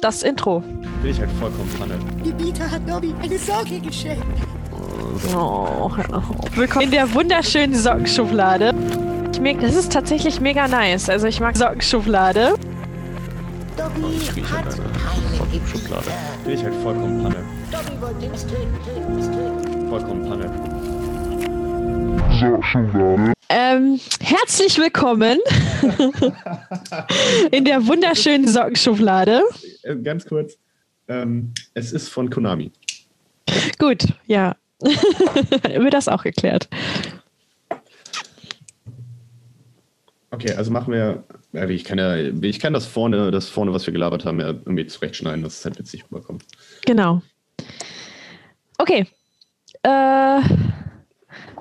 das Intro. Bin ich halt vollkommen Panne. Die Bieter hat Nobby eine Socke geschenkt. Oh, willkommen in der wunderschönen Sockenschublade. Ich merke, das ist tatsächlich mega nice. Also ich mag Sockenschublade. Dobby Ich rieche hat eine keine Sockenschublade. Bin ich halt vollkommen Panne. Dobby wollte uns töten, töten, uns töten. Vollkommen Panne. Ähm, herzlich willkommen in der wunderschönen Sockenschublade. Äh, ganz kurz. Ähm, es ist von Konami. Gut, ja. Wird das auch geklärt. Okay, also machen wir. Ich kann ja, ich kann das vorne, das vorne, was wir gelabert haben, ja irgendwie zurechtschneiden, dass es halt witzig rüberkommt. Genau. Okay. Äh,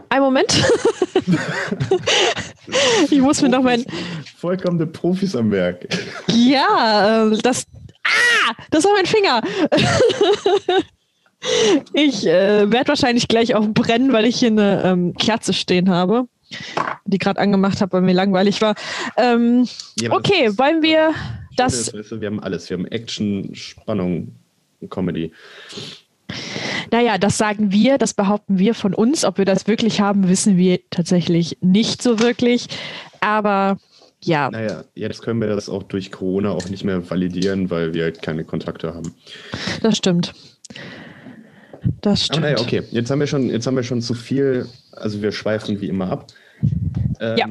ein Moment. ich muss mir noch mein. Vollkommene Profis am Werk. Ja, äh, das. Ah! Das war mein Finger. ich äh, werde wahrscheinlich gleich auch brennen, weil ich hier eine ähm, Kerze stehen habe, die gerade angemacht habe, weil mir langweilig war. Ähm, Ja, okay, das- wollen wir das, weißt du, wir haben alles. Wir haben Action, Spannung, Comedy. Naja, das sagen wir, das behaupten wir von uns. Ob wir das wirklich haben, wissen wir tatsächlich nicht so wirklich. Aber ja, Naja, jetzt können wir das auch durch Corona auch nicht mehr validieren, weil wir halt keine Kontakte haben. das stimmt. Das Aber stimmt. naja, okay. Jetzt haben wir schon, jetzt haben wir schon zu viel, also wir schweifen wie immer ab. Ähm, Ja.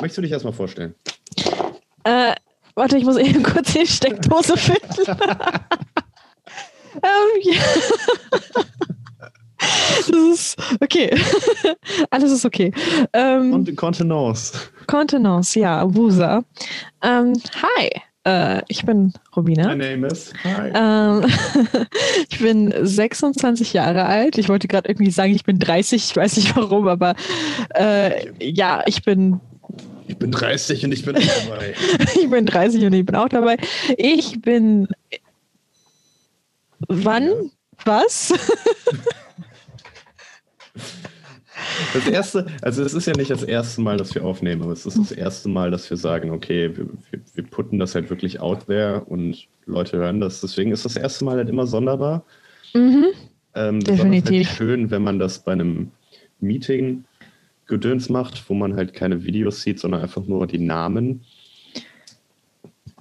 Möchtest du dich erstmal vorstellen? Äh, warte, ich muss eben kurz die Steckdose finden. ähm, ja. Das ist okay. Alles ist okay. Ähm, Und Contenance. Contenance, ja, Wusa. Ähm, hi, äh, ich bin Robina. My name is. Hi. Ähm, ich bin 26 Jahre alt. Ich wollte gerade irgendwie sagen, ich bin 30. Ich weiß nicht warum, aber äh, ja, ich bin, Ich bin 30 und ich bin auch dabei. ich bin 30 und ich bin auch dabei. Ich bin. Wann? Was? Das erste, also es ist ja nicht das erste Mal, dass wir aufnehmen, aber es ist das erste Mal, dass wir sagen, okay, wir, wir, wir putten das halt wirklich out there und Leute hören das. Deswegen ist das erste Mal halt immer sonderbar. Mhm. Ähm, besonders Definitiv. Halt schön, wenn man das bei einem Meeting Gedöns macht, wo man halt keine Videos sieht, sondern einfach nur die Namen.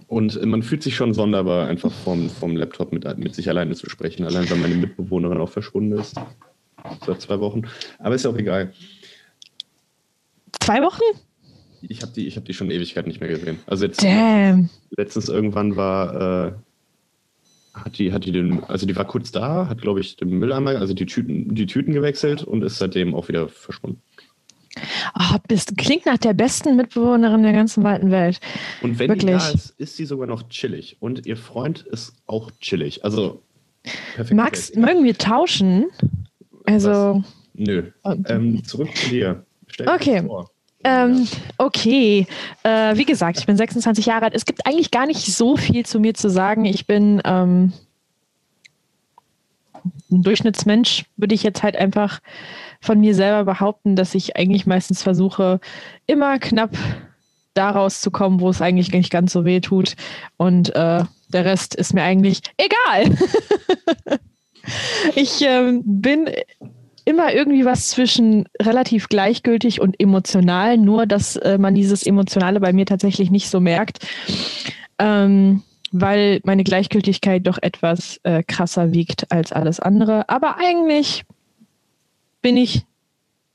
Und man fühlt sich schon sonderbar, einfach vom, vom Laptop mit, mit sich alleine zu sprechen. Allein, weil meine Mitbewohnerin auch verschwunden ist. Seit zwei Wochen. Aber ist ja auch egal. Zwei Wochen? Ich habe die, ich hab die schon Ewigkeit nicht mehr gesehen. Also jetzt Damn. letztens irgendwann war, äh, hat die, hat die den, also die war kurz da, hat glaube ich den Mülleimer, also die Tüten, die Tüten gewechselt und ist seitdem auch wieder verschwunden. Oh, bist, klingt nach der besten Mitbewohnerin der ganzen weiten Welt. Und wenn die Wirklich? da ist, ist sie sogar noch chillig. Und ihr Freund ist auch chillig. Also perfekt. Max, mögen wir tauschen? Also. Nö. Ähm, zurück zu dir. Stell Okay. vor. Ähm, okay, äh, wie gesagt, ich bin 26 Jahre alt. Es gibt eigentlich gar nicht so viel zu mir zu sagen. Ich bin ähm, ein Durchschnittsmensch, würde ich jetzt halt einfach von mir selber behaupten, dass ich eigentlich meistens versuche, immer knapp da rauszukommen, wo es eigentlich nicht ganz so weh tut. Und äh, der Rest ist mir eigentlich egal. ich ähm, bin immer irgendwie was zwischen relativ gleichgültig und emotional, nur dass äh, man dieses Emotionale bei mir tatsächlich nicht so merkt, ähm, weil meine Gleichgültigkeit doch etwas äh, krasser wiegt als alles andere. Aber eigentlich bin ich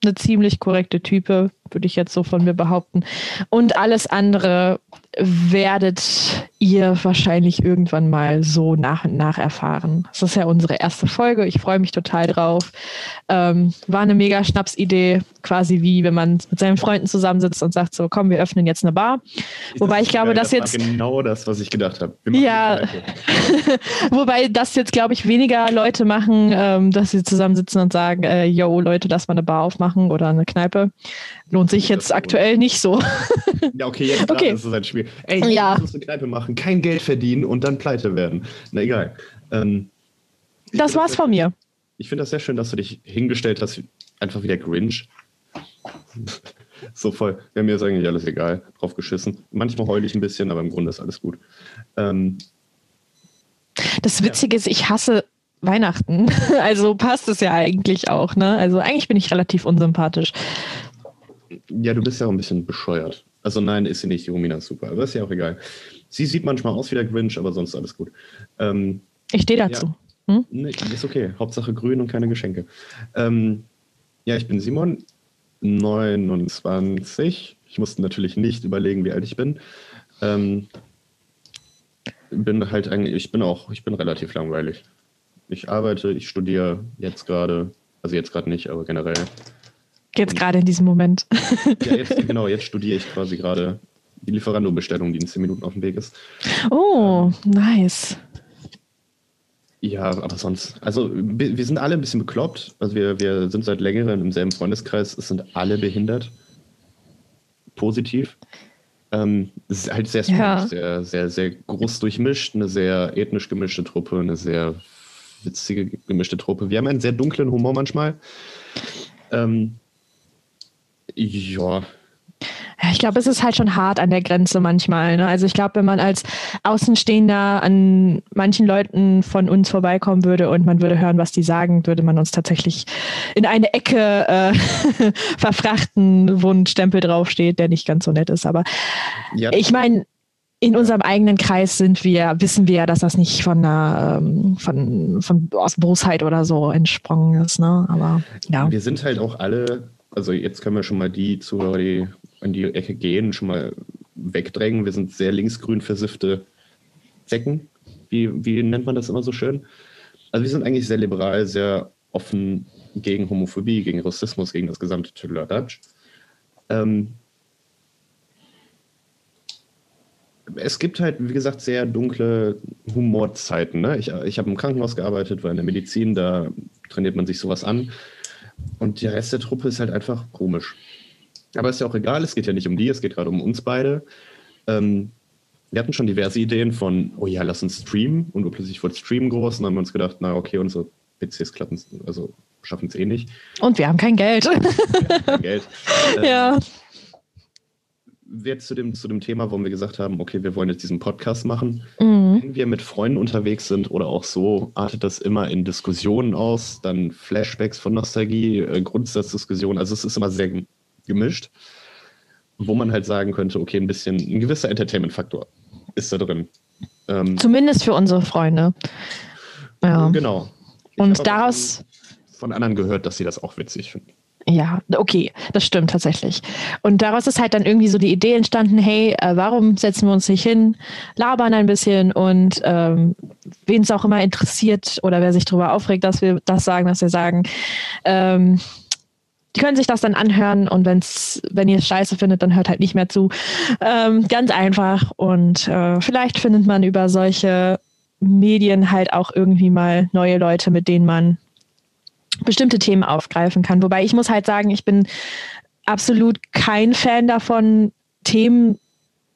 eine ziemlich korrekte Type, würde ich jetzt so von mir behaupten. Und alles andere werdet ihr wahrscheinlich irgendwann mal so nach und nach erfahren. Das ist ja unsere erste Folge. Ich freue mich total drauf. Ähm, war eine mega Schnapsidee, quasi wie wenn man mit seinen Freunden zusammensitzt und sagt so, komm, wir öffnen jetzt eine Bar. Wobei ich glaube, das dass war jetzt genau das, was ich gedacht habe. Ja. Wobei das jetzt, glaube ich, weniger Leute machen, ähm, dass sie zusammensitzen und sagen, äh, yo, Leute, lass mal eine Bar aufmachen oder eine Kneipe. Lohnt sich jetzt Das aktuell nicht so. Ja, okay, jetzt Okay. ist es ein Spiel. Ey, Ja. ich muss eine Kneipe machen, kein Geld verdienen und dann pleite werden. Na egal. Ähm, Das war's sehr von mir. Ich finde das sehr schön, dass du dich hingestellt hast, einfach wie der Grinch. so voll. Ja, mir ist eigentlich alles egal, drauf geschissen. Manchmal heule ich ein bisschen, aber im Grunde ist alles gut. Ähm, Das Witzige ist, ich hasse Weihnachten. Also passt es ja eigentlich auch, ne? Also eigentlich bin ich relativ unsympathisch. Ja, du bist ja auch ein bisschen bescheuert. Also nein, ist sie nicht, die Romina ist super, aber ist ja auch egal. Sie sieht manchmal aus wie der Grinch, aber sonst alles gut. Ähm, Ich stehe dazu. Hm? nee, ist okay. Hauptsache grün und keine Geschenke. Ähm, ja, ich bin Simon, 29. Ich musste natürlich nicht überlegen, wie alt ich bin. Ähm, bin halt eigentlich, ich bin auch, ich bin relativ langweilig. Ich arbeite, ich studiere jetzt gerade, also jetzt gerade nicht, aber generell. Jetzt gerade in diesem Moment. Ja, jetzt, genau, jetzt studiere ich quasi gerade die Lieferando-Bestellung, die in 10 Minuten auf dem Weg ist. Oh, nice. Ja, aber sonst, also wir wir sind alle ein bisschen bekloppt. Also wir, wir sind seit längerem im selben Freundeskreis. Es sind alle behindert. Positiv. Ähm, es ist halt sehr, Ja. sehr, sehr, sehr groß durchmischt, eine sehr ethnisch gemischte Truppe, eine sehr witzige gemischte Truppe. Wir haben einen sehr dunklen Humor manchmal. Ähm, ja, ich glaube, es ist halt schon hart an der Grenze manchmal. Ne? Also ich glaube, wenn man als Außenstehender an manchen Leuten von uns vorbeikommen würde und man würde hören, was die sagen, würde man uns tatsächlich in eine Ecke äh, verfrachten, wo ein Stempel draufsteht, der nicht ganz so nett ist. Aber ja ich meine, in unserem eigenen Kreis sind wir, wissen wir ja, dass das nicht von einer, ähm, von, von aus Bosheit oder so entsprungen ist. Ne? Aber ja. Wir sind halt auch alle, also jetzt können wir schon mal die Zuhörer, die in die Ecke gehen, schon mal wegdrängen. Wir sind sehr linksgrün versiffte Zecken. Wie, wie nennt man das immer so schön? Also wir sind eigentlich sehr liberal, sehr offen gegen Homophobie, gegen Rassismus, gegen das gesamte Tüdeladatsch. Ähm, es gibt halt, wie gesagt, sehr dunkle Humorzeiten. Ne? Ich, ich habe im Krankenhaus gearbeitet, war in der Medizin, da trainiert man sich sowas an. Und der Rest der Truppe ist halt einfach komisch. Aber ist ja auch egal, es geht ja nicht um die, es geht gerade um uns beide. Ähm, wir hatten schon diverse Ideen von, oh ja, lass uns streamen. Und plötzlich wurde Stream groß und dann haben wir uns gedacht, na okay, unsere PCs klappen, also schaffen es eh nicht. Und wir haben kein Geld. Kein Geld. Ähm, ja. Jetzt zu dem, zu dem Thema, wo wir gesagt haben, okay, wir wollen jetzt diesen Podcast machen. Mhm. Wenn wir mit Freunden unterwegs sind oder auch so, artet das immer in Diskussionen aus, dann Flashbacks von Nostalgie, äh, Grundsatzdiskussionen. Also es ist immer sehr gem- gemischt, wo man halt sagen könnte, okay, ein bisschen, ein gewisser Entertainment-Faktor ist da drin. Ähm, Zumindest für unsere Freunde. Ja. Genau. Ich Und daraus- Von, von anderen gehört, dass sie das auch witzig finden. Ja, okay, das stimmt tatsächlich. Und daraus ist halt dann irgendwie so die Idee entstanden, hey, äh, warum setzen wir uns nicht hin, labern ein bisschen und ähm, wen es auch immer interessiert oder wer sich darüber aufregt, dass wir das sagen, dass wir sagen, ähm, die können sich das dann anhören und wenn's, wenn ihr es scheiße findet, dann hört halt nicht mehr zu. Ähm, ganz einfach. Und äh, vielleicht findet man über solche Medien halt auch irgendwie mal neue Leute, mit denen man bestimmte Themen aufgreifen kann. Wobei ich muss halt sagen, ich bin absolut kein Fan davon, Themen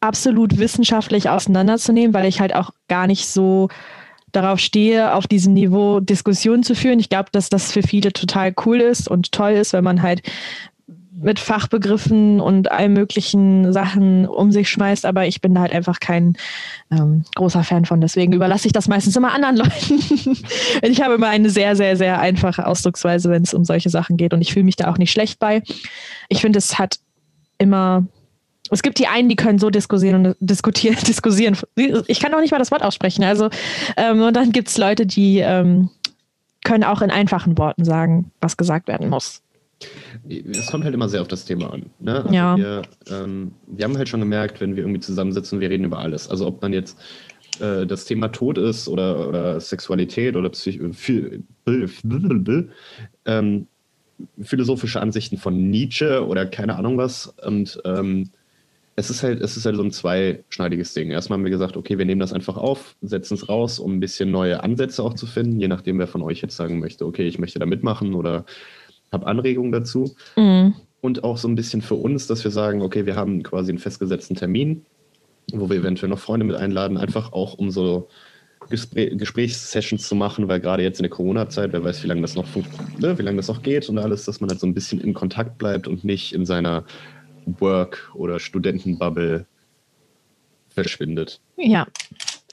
absolut wissenschaftlich auseinanderzunehmen, weil ich halt auch gar nicht so darauf stehe, auf diesem Niveau Diskussionen zu führen. Ich glaube, dass das für viele total cool ist und toll ist, wenn man halt mit Fachbegriffen und allen möglichen Sachen um sich schmeißt, aber ich bin da halt einfach kein ähm, großer Fan von. Deswegen überlasse ich das meistens immer anderen Leuten. ich habe immer eine sehr, sehr, sehr einfache Ausdrucksweise, wenn es um solche Sachen geht und ich fühle mich da auch nicht schlecht bei. Ich finde, es hat immer es gibt die einen, die können so diskutieren und diskutieren, diskutieren. Ich kann auch nicht mal das Wort aussprechen. Also, ähm, und dann gibt es Leute, die ähm, können auch in einfachen Worten sagen, was gesagt werden muss. Es kommt halt immer sehr auf das Thema an. Ne? Also Ja. Wir, ähm, wir haben halt schon gemerkt, wenn wir irgendwie zusammensitzen, wir reden über alles. Also ob man jetzt äh, das Thema Tod ist oder, oder Sexualität oder Psych ähm, philosophische Ansichten von Nietzsche oder keine Ahnung was. Und ähm, es ist halt, es ist halt so ein zweischneidiges Ding. Erstmal haben wir gesagt, okay, wir nehmen das einfach auf, setzen es raus, um ein bisschen neue Ansätze auch zu finden, je nachdem, wer von euch jetzt sagen möchte, okay, ich möchte da mitmachen oder habe Anregungen dazu. Mhm. Und auch so ein bisschen für uns, dass wir sagen, okay, wir haben quasi einen festgesetzten Termin, wo wir eventuell noch Freunde mit einladen, einfach auch um so Gespräch Gesprächssessions zu machen, weil gerade jetzt in der Corona-Zeit, wer weiß, wie lange das noch ne, wie lange das noch geht und alles, dass man halt so ein bisschen in Kontakt bleibt und nicht in seiner Work- oder Studentenbubble verschwindet. Ja,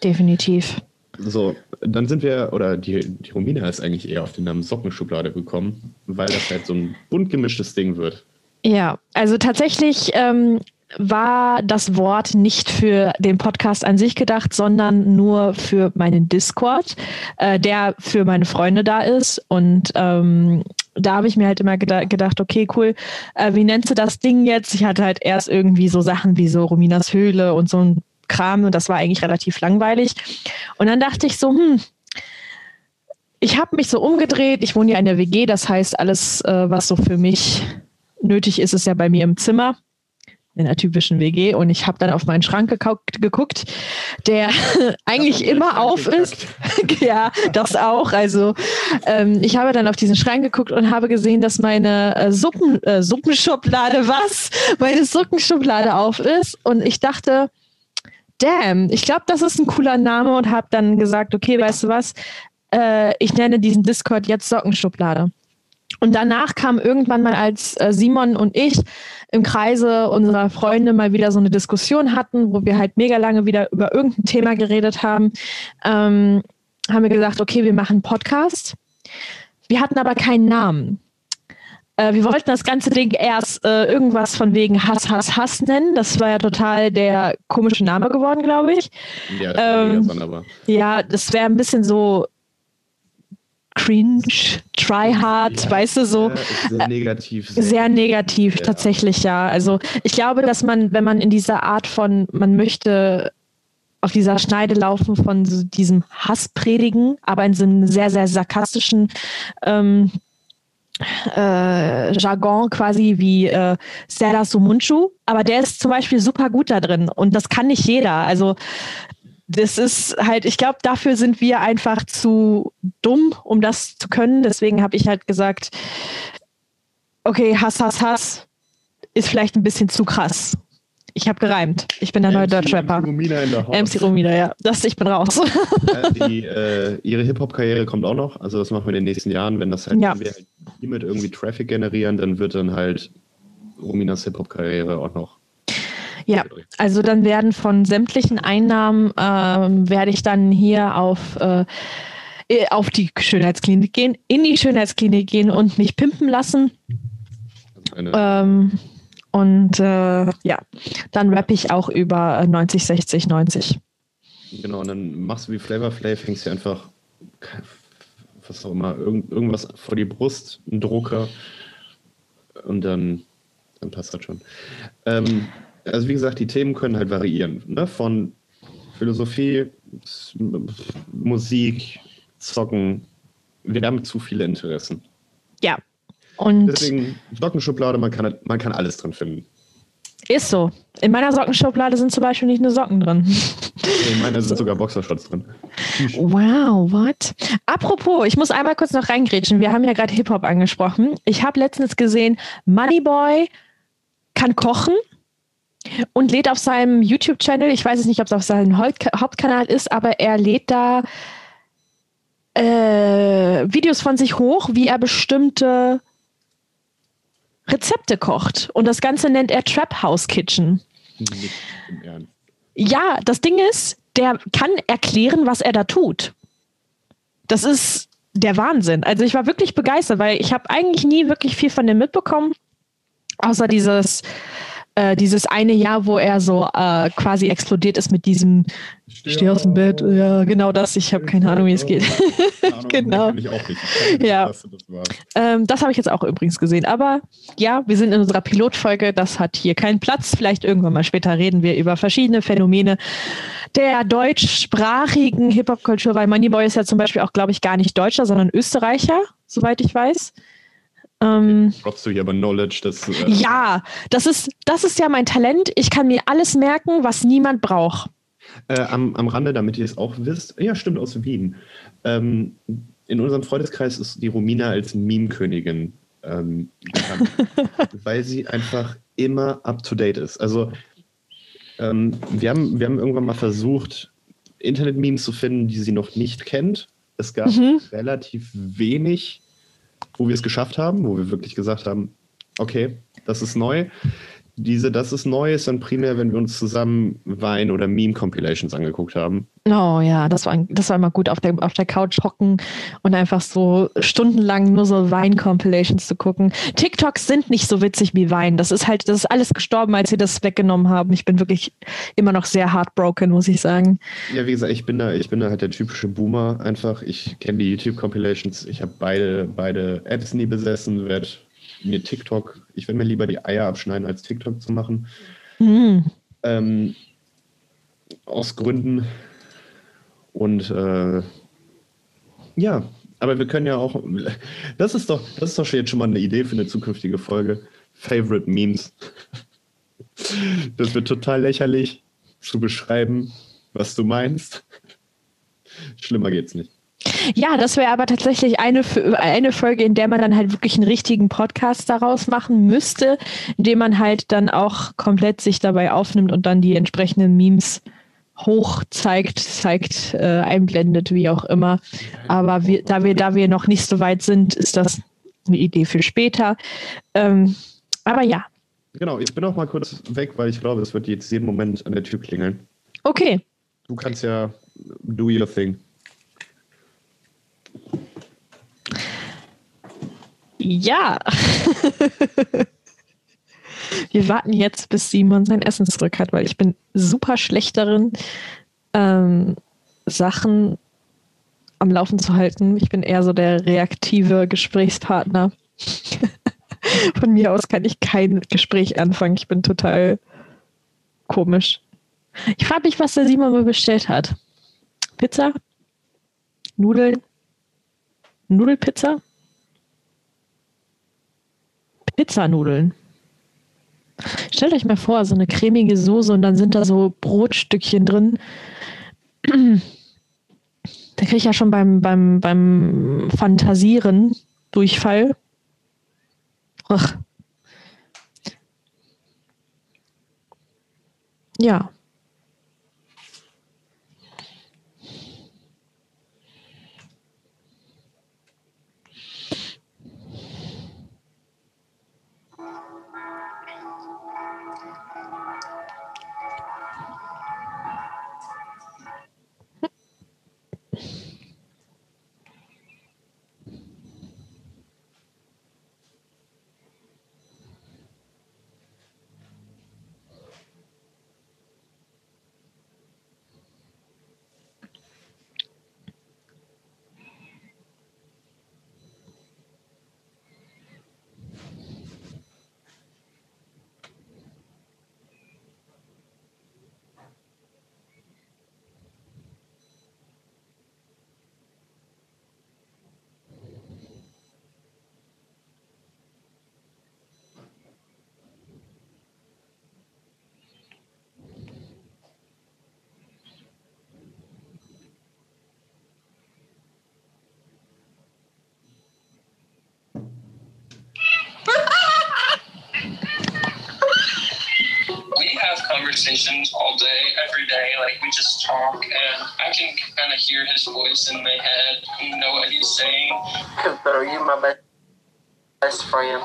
definitiv. So, dann sind wir, oder die, die Romina ist eigentlich eher auf den Namen Sockenschublade gekommen, weil das halt so ein bunt gemischtes Ding wird. Ja, also tatsächlich ähm, war das Wort nicht für den Podcast an sich gedacht, sondern nur für meinen Discord, äh, der für meine Freunde da ist. Und ähm, da habe ich mir halt immer geda gedacht, okay, cool, äh, wie nennst du das Ding jetzt? Ich hatte halt erst irgendwie so Sachen wie so Rominas Höhle und so ein Kram und das war eigentlich relativ langweilig. Und dann dachte ich so, hm, ich habe mich so umgedreht. Ich wohne ja in der WG, das heißt, alles, äh, was so für mich nötig ist, ist ja bei mir im Zimmer in einer typischen WG und ich habe dann auf meinen Schrank geguckt, der eigentlich immer auf ist. ja, das auch. Also ähm, ich habe dann auf diesen Schrank geguckt und habe gesehen, dass meine äh, Suppen, äh, Suppenschublade was, meine Suppenschublade auf ist und ich dachte, damn, ich glaube, das ist ein cooler Name und habe dann gesagt, okay, weißt du was, äh, ich nenne diesen Discord jetzt Sockenschublade. Und danach kam irgendwann mal, als äh, Simon und ich im Kreise unserer Freunde mal wieder so eine Diskussion hatten, wo wir halt mega lange wieder über irgendein Thema geredet haben, ähm, haben wir gesagt, okay, wir machen Podcast. Wir hatten aber keinen Namen. Äh, wir wollten das ganze Ding erst äh, irgendwas von wegen Hass, Hass, Hass nennen. Das war ja total der komische Name geworden, glaube ich. Ja, das ähm, sonderbar. Ja, das wäre ein bisschen so cringe, try hard, ja, weißt du, so. Sehr negativ. Sehr, sehr negativ, ja. tatsächlich, ja. Also ich glaube, dass man, wenn man in dieser Art von, man möchte auf dieser Schneide laufen von so diesem Hasspredigen, aber in so einem sehr, sehr sarkastischen ähm, äh, Jargon quasi wie äh, Serdar Sumunchu, aber der ist zum Beispiel super gut da drin und das kann nicht jeder. Also das ist halt, ich glaube, dafür sind wir einfach zu dumm, um das zu können. Deswegen habe ich halt gesagt, okay, Hass, Hass, Hass ist vielleicht ein bisschen zu krass. Ich habe gereimt. Ich bin der neue Deutschrapper. MC Romina in der Haus. MC Romina, ja. Das, ich bin raus. Ja, die, äh, ihre Hip-Hop-Karriere kommt auch noch. Also das machen wir in den nächsten Jahren. Wenn das halt, ja. wenn wir halt hiermit irgendwie Traffic generieren, dann wird dann halt Rominas Hip-Hop-Karriere auch noch ja, also dann werden von sämtlichen Einnahmen, ähm, werde ich dann hier auf, äh, auf die Schönheitsklinik gehen, in die Schönheitsklinik gehen und mich pimpen lassen. Ähm, und äh, ja, dann rappe ich auch über 90, 60, 90. Genau, und dann machst du wie Flavor Flav, hängst du einfach, was auch immer, irgend, irgendwas vor die Brust, einen Drucker und dann, dann passt das schon. Ähm, also wie gesagt, die Themen können halt variieren. Ne? Von Philosophie, Musik, Zocken. Wir haben zu viele Interessen. Ja. Und Deswegen Sockenschublade, man kann, man kann alles drin finden. Ist so. In meiner Sockenschublade sind zum Beispiel nicht nur Socken drin. In meiner sind sogar Boxershorts drin. Wow, what? Apropos, ich muss einmal kurz noch reingrätschen. Wir haben ja gerade Hip-Hop angesprochen. Ich habe letztens gesehen, Moneyboy kann kochen und lädt auf seinem YouTube-Channel, ich weiß es nicht, ob es auf seinem Hauptkanal ist, aber er lädt da äh, Videos von sich hoch, wie er bestimmte Rezepte kocht. Und das Ganze nennt er Trap House Kitchen. Ja, das Ding ist, der kann erklären, was er da tut. Das ist der Wahnsinn. Also ich war wirklich begeistert, weil ich habe eigentlich nie wirklich viel von dem mitbekommen, außer dieses äh, dieses eine Jahr, wo er so äh, quasi explodiert ist mit diesem ich stehe aus dem Bett, ja, genau das. Ich habe keine Ahnung, wie es geht. genau. Ich auch nicht. ja. Das, ähm, das habe ich jetzt auch übrigens gesehen. Aber ja, wir sind in unserer Pilotfolge. Das hat hier keinen Platz. Vielleicht irgendwann mal später reden wir über verschiedene Phänomene der deutschsprachigen Hip-Hop-Kultur, weil Moneyboy ist ja zum Beispiel auch, glaube ich, gar nicht Deutscher, sondern Österreicher, soweit ich weiß. Ähm, Droppst du hier aber Knowledge, das. Äh ja, das ist, das ist ja mein Talent. Ich kann mir alles merken, was niemand braucht. Äh, am, am Rande, damit ihr es auch wisst, ja, stimmt, aus Wien. Ähm, in unserem Freundeskreis ist die Romina als Meme-Königin ähm, bekannt, weil sie einfach immer up to date ist. Also, ähm, wir, haben, wir haben irgendwann mal versucht, Internet-Memes zu finden, die sie noch nicht kennt. Es gab mhm. relativ wenig wo wir es geschafft haben, wo wir wirklich gesagt haben, okay, das ist neu. Diese Das ist neu ist dann primär, wenn wir uns zusammen Wein- oder Meme-Compilations angeguckt haben. Oh ja, das war, das war immer gut, auf der, auf der Couch hocken und einfach so stundenlang nur so Wein-Compilations zu gucken. TikToks sind nicht so witzig wie Wein. Das ist halt, das ist alles gestorben, als sie das weggenommen haben. Ich bin wirklich immer noch sehr heartbroken, muss ich sagen. Ja, wie gesagt, ich bin da, ich bin da halt der typische Boomer einfach. Ich kenne die YouTube-Compilations. Ich habe beide, beide Apps nie besessen, werde mir TikTok, ich werde mir lieber die Eier abschneiden, als TikTok zu machen. Hm. Ähm, aus Gründen. Und äh, ja, aber wir können ja auch. Das ist doch, das ist doch jetzt schon mal eine Idee für eine zukünftige Folge. Favorite Memes. Das wird total lächerlich zu beschreiben, was du meinst. Schlimmer geht's nicht. Ja, das wäre aber tatsächlich eine, eine Folge, in der man dann halt wirklich einen richtigen Podcast daraus machen müsste, indem man halt dann auch komplett sich dabei aufnimmt und dann die entsprechenden Memes hoch zeigt, zeigt, äh, einblendet, wie auch immer. Aber wir, da wir, da wir noch nicht so weit sind, ist das eine Idee für später. Ähm, aber ja. Genau, ich bin auch mal kurz weg, weil ich glaube, es wird jetzt jeden Moment an der Tür klingeln. Okay. Du kannst ja do your thing. Ja. Wir warten jetzt, bis Simon sein Essen zurück hat, weil ich bin super schlecht darin, ähm, Sachen am Laufen zu halten. Ich bin eher so der reaktive Gesprächspartner. Von mir aus kann ich kein Gespräch anfangen. Ich bin total komisch. Ich frage mich, was der Simon mir bestellt hat. Pizza? Nudeln? Nudelpizza? Pizzanudeln. Stellt euch mal vor, so eine cremige Soße und dann sind da so Brotstückchen drin. Da kriege ich ja schon beim, beim, beim Fantasieren Durchfall. Ach. Ja. Conversations all day, every day. Like we just talk, and I can kind of hear his voice in my head, and know what he's saying. Pero you my best, best friend.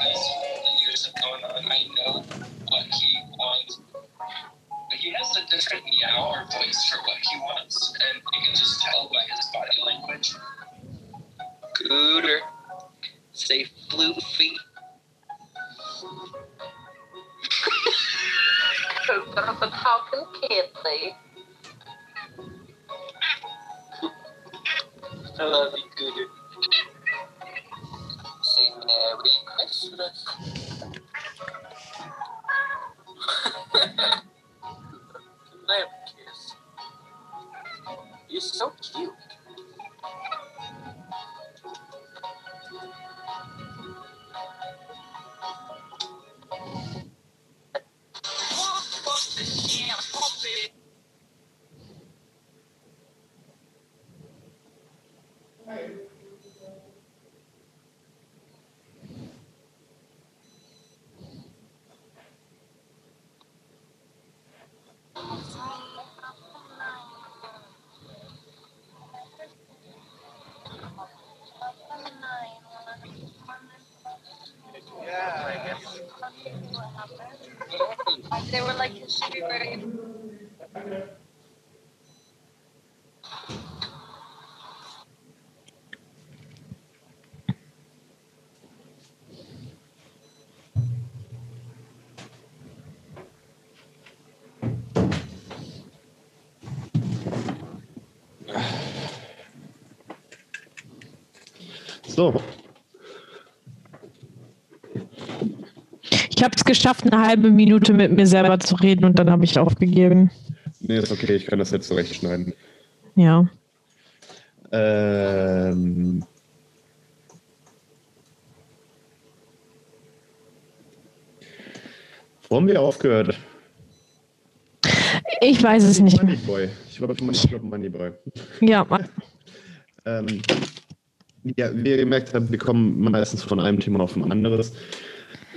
As the years have gone on, I know what he wants. But he has a different meow or voice for what he wants, and you can just tell by his body language. Cooter. Say floofy. Pero for talking kidly. I love you, Cooter. Say Merry Christmas. Lamp kiss. You're so cute. Hey. So, Ich habe es geschafft, eine halbe Minute mit mir selber zu reden und dann habe ich aufgegeben. nee, ist okay, ich kann das jetzt zurechtschneiden. Ja. Ähm, wo haben wir aufgehört? Ich weiß es nicht mehr. Moneyboy. Ich glaube, ich glaube Moneyboy. Ja, Ähm, ja, wie ihr gemerkt habt, wir kommen meistens von einem Thema auf ein anderes.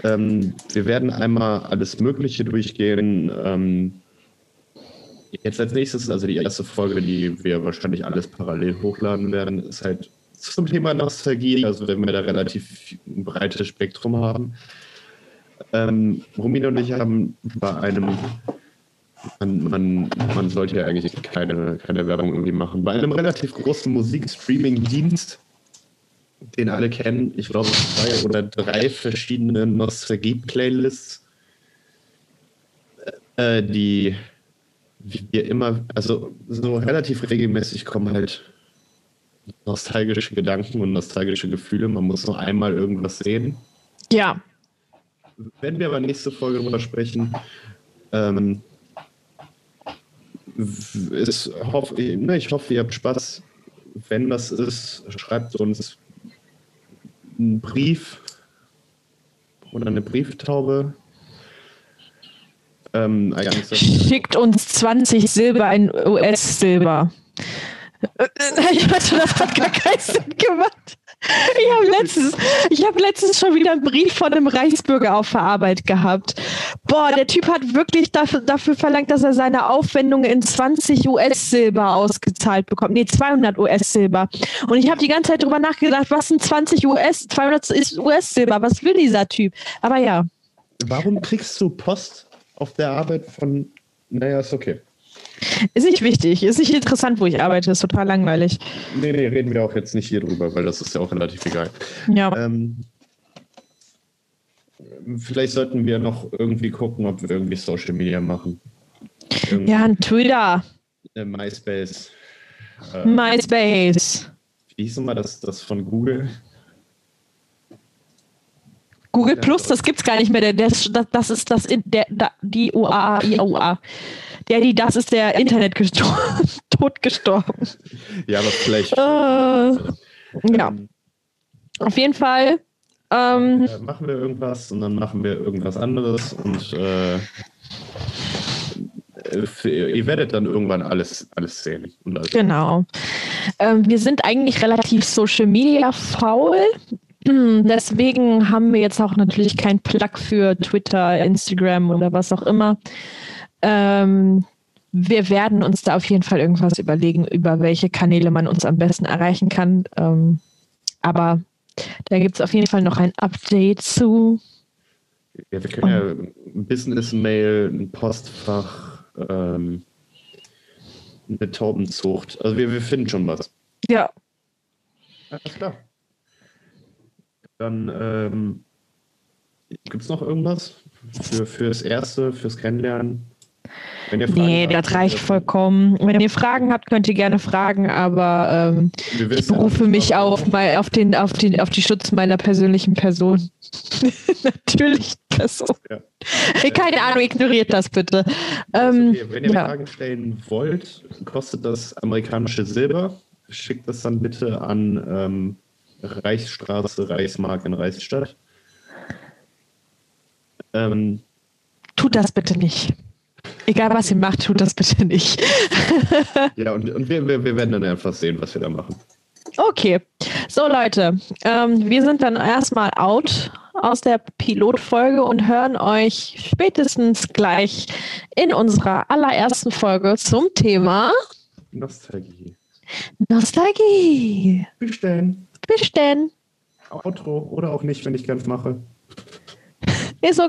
Ähm, wir werden einmal alles Mögliche durchgehen. Ähm, jetzt als nächstes, also die erste Folge, die wir wahrscheinlich alles parallel hochladen werden, ist halt zum Thema Nostalgie. Also wenn wir da relativ ein breites Spektrum haben. Ähm, Romina und ich haben bei einem man, man, man sollte ja eigentlich keine, keine Werbung irgendwie machen. Bei einem relativ großen Musikstreaming-Dienst, den alle kennen, ich glaube zwei oder drei verschiedene Nostalgie-Playlists, äh, die wir immer, also so relativ regelmäßig kommen halt nostalgische Gedanken und nostalgische Gefühle. Man muss nur einmal irgendwas sehen. ja. Wenn wir aber nächste Folge drüber sprechen, ähm, ist, hoff, ne, ich hoffe, ihr habt Spaß. Wenn das ist, schreibt uns einen Brief oder eine Brieftaube. Ähm, ah Schickt uns 20 Silber in US-Silber. Ich weiß, das hat gar keinen Sinn gemacht. Ich habe letztens, habe letztens schon wieder einen Brief von einem Reichsbürger auf der Arbeit gehabt. Boah, der Typ hat wirklich dafür, dafür verlangt, dass er seine Aufwendungen in 20 US-Silber ausgezahlt bekommt. Nee, 200 US-Silber. Und ich habe die ganze Zeit drüber nachgedacht, was sind 20 US, 200 ist US-Silber? Was will dieser Typ? Aber ja. Warum kriegst du Post auf der Arbeit von. Naja, ist okay. Ist nicht wichtig, ist nicht interessant, wo ich arbeite, ist total langweilig. Nee, nee, reden wir auch jetzt nicht hier drüber, weil das ist ja auch relativ egal. Ja. Ähm, vielleicht sollten wir noch irgendwie gucken, ob wir irgendwie Social Media machen. Irgendwie Ja, ein Twitter, äh, MySpace. Äh, MySpace, wie hieß nochmal das, das von Google? Google Plus, das gibt's gar nicht mehr. Das, das ist das, in- der, die UA, IAUA. Die, das ist der Internet gestorben, tot gestorben. Ja, aber vielleicht. Äh, ja, Ähm, auf jeden Fall. Ähm, äh, machen wir irgendwas und dann machen wir irgendwas anderes und äh, äh, ihr werdet dann irgendwann alles, alles sehen. Also, Genau. Ähm, wir sind eigentlich relativ Social Media faul. Deswegen haben wir jetzt auch natürlich keinen Plug für Twitter, Instagram oder was auch immer. Ähm, wir werden uns da auf jeden Fall irgendwas überlegen, über welche Kanäle man uns am besten erreichen kann. Ähm, aber da gibt es auf jeden Fall noch ein Update zu. Ja, wir können ja ein Business-Mail, ein Postfach, ähm, eine Taubenzucht. Also wir, wir finden schon was. Ja, Alles klar. Dann ähm, gibt es noch irgendwas für, fürs Erste, fürs Kennenlernen? Wenn ihr Fragen nee, habt, das reicht vollkommen. Wenn ihr Fragen habt, könnt ihr gerne fragen, aber ähm, Ich berufe mich auf, mal auf, den, auf, den, auf die Schutz meiner persönlichen Person. Natürlich Person. Ja. Keine Ahnung, ignoriert das bitte. Ähm, okay. Wenn ihr ja. Fragen stellen wollt, kostet das amerikanische Silber. Schickt das dann bitte an ähm, Reichsstraße, Reichsmark in Reichsstadt. Ähm, Tut das bitte nicht. Egal was ihr macht, tut das bitte nicht. ja, und, und wir, wir, wir werden dann einfach sehen, was wir da machen. Okay. So, Leute, ähm, wir sind dann erstmal out aus der Pilotfolge und hören euch spätestens gleich in unserer allerersten Folge zum Thema Nostalgie. Nostalgie. Bestellen. Bis denn. Outro oder auch nicht, wenn ich ganz mache. Ist so